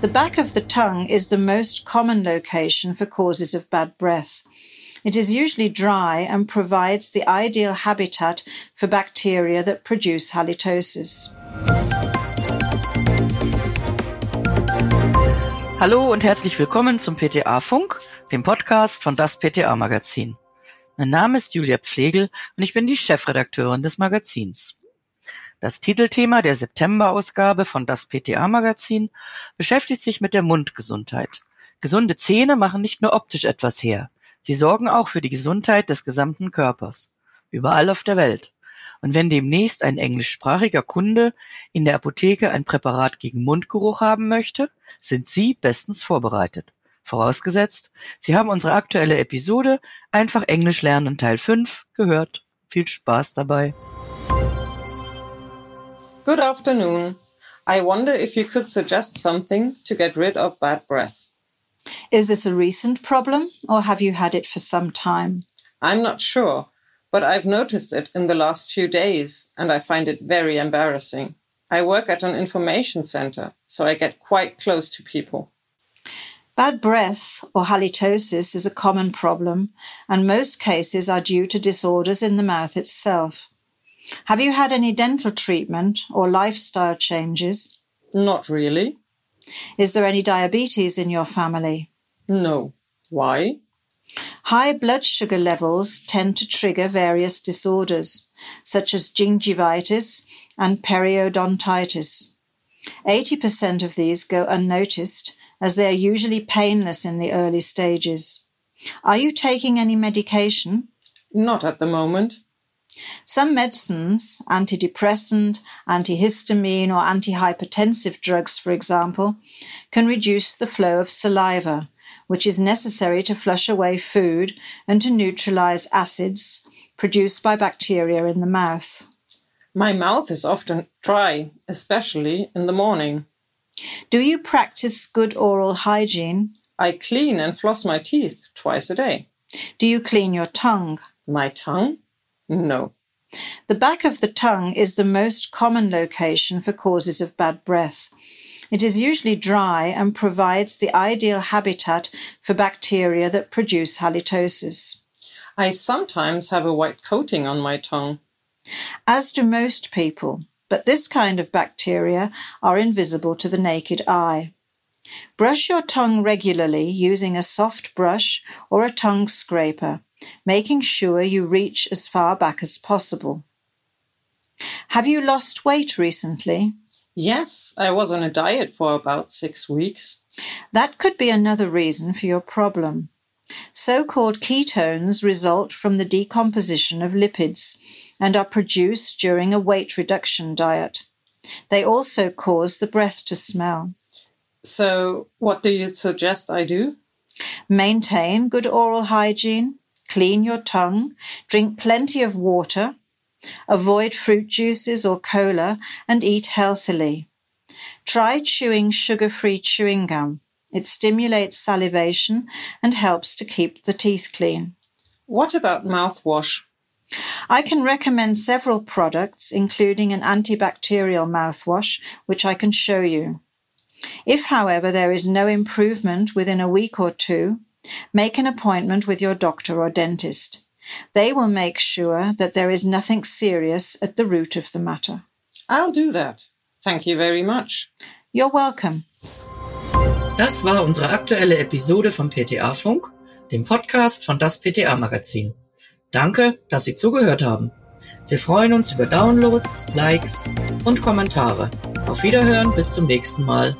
The back of the tongue is the most common location for causes of bad breath. It is usually dry and provides the ideal habitat for bacteria that produce halitosis. Hallo und herzlich willkommen zum PTA Funk, dem Podcast von das PTA Magazin. Mein Name ist Julia Pflegel und ich bin die Chefredakteurin des Magazins. Das Titelthema der September-Ausgabe von das PTA-Magazin beschäftigt sich mit der Mundgesundheit. Gesunde Zähne machen nicht nur optisch etwas her, sie sorgen auch für die Gesundheit des gesamten Körpers, überall auf der Welt. Und wenn demnächst ein englischsprachiger Kunde in der Apotheke ein Präparat gegen Mundgeruch haben möchte, sind Sie bestens vorbereitet. Vorausgesetzt, Sie haben unsere aktuelle Episode Einfach Englisch lernen Teil 5 gehört. Viel Spaß dabei. Good afternoon. I wonder if you could suggest something to get rid of bad breath. Is this a recent problem or have you had it for some time? I'm not sure, but I've noticed it in the last few days and I find it very embarrassing. I work at an information center, so I get quite close to people. Bad breath or halitosis is a common problem, and most cases are due to disorders in the mouth itself. Have you had any dental treatment or lifestyle changes? Not really. Is there any diabetes in your family? No. Why? High blood sugar levels tend to trigger various disorders, such as gingivitis and periodontitis. 80% of these go unnoticed as they are usually painless in the early stages. Are you taking any medication? Not at the moment. Some medicines, antidepressant, antihistamine, or antihypertensive drugs, for example, can reduce the flow of saliva, which is necessary to flush away food and to neutralize acids produced by bacteria in the mouth. My mouth is often dry, especially in the morning. Do you practice good oral hygiene? I clean and floss my teeth twice a day. Do you clean your tongue? My tongue? No. The back of the tongue is the most common location for causes of bad breath. It is usually dry and provides the ideal habitat for bacteria that produce halitosis. I sometimes have a white coating on my tongue. As do most people, but this kind of bacteria are invisible to the naked eye. Brush your tongue regularly using a soft brush or a tongue scraper making sure you reach as far back as possible. Have you lost weight recently? Yes, I was on a diet for about six weeks. That could be another reason for your problem. So called ketones result from the decomposition of lipids and are produced during a weight reduction diet. They also cause the breath to smell. So, what do you suggest I do? Maintain good oral hygiene, clean your tongue, drink plenty of water, avoid fruit juices or cola, and eat healthily. Try chewing sugar free chewing gum. It stimulates salivation and helps to keep the teeth clean. What about mouthwash? I can recommend several products, including an antibacterial mouthwash, which I can show you. If, however, there is no improvement within a week or two, Make an appointment with your doctor or dentist. They will make sure that there is nothing serious at the root of the matter. I'll do that. Thank you very much. You're welcome. Das war unsere aktuelle Episode vom PTA Funk, dem Podcast von das PTA Magazin. Danke, dass Sie zugehört haben. Wir freuen uns über Downloads, Likes und Kommentare. Auf Wiederhören, bis zum nächsten Mal.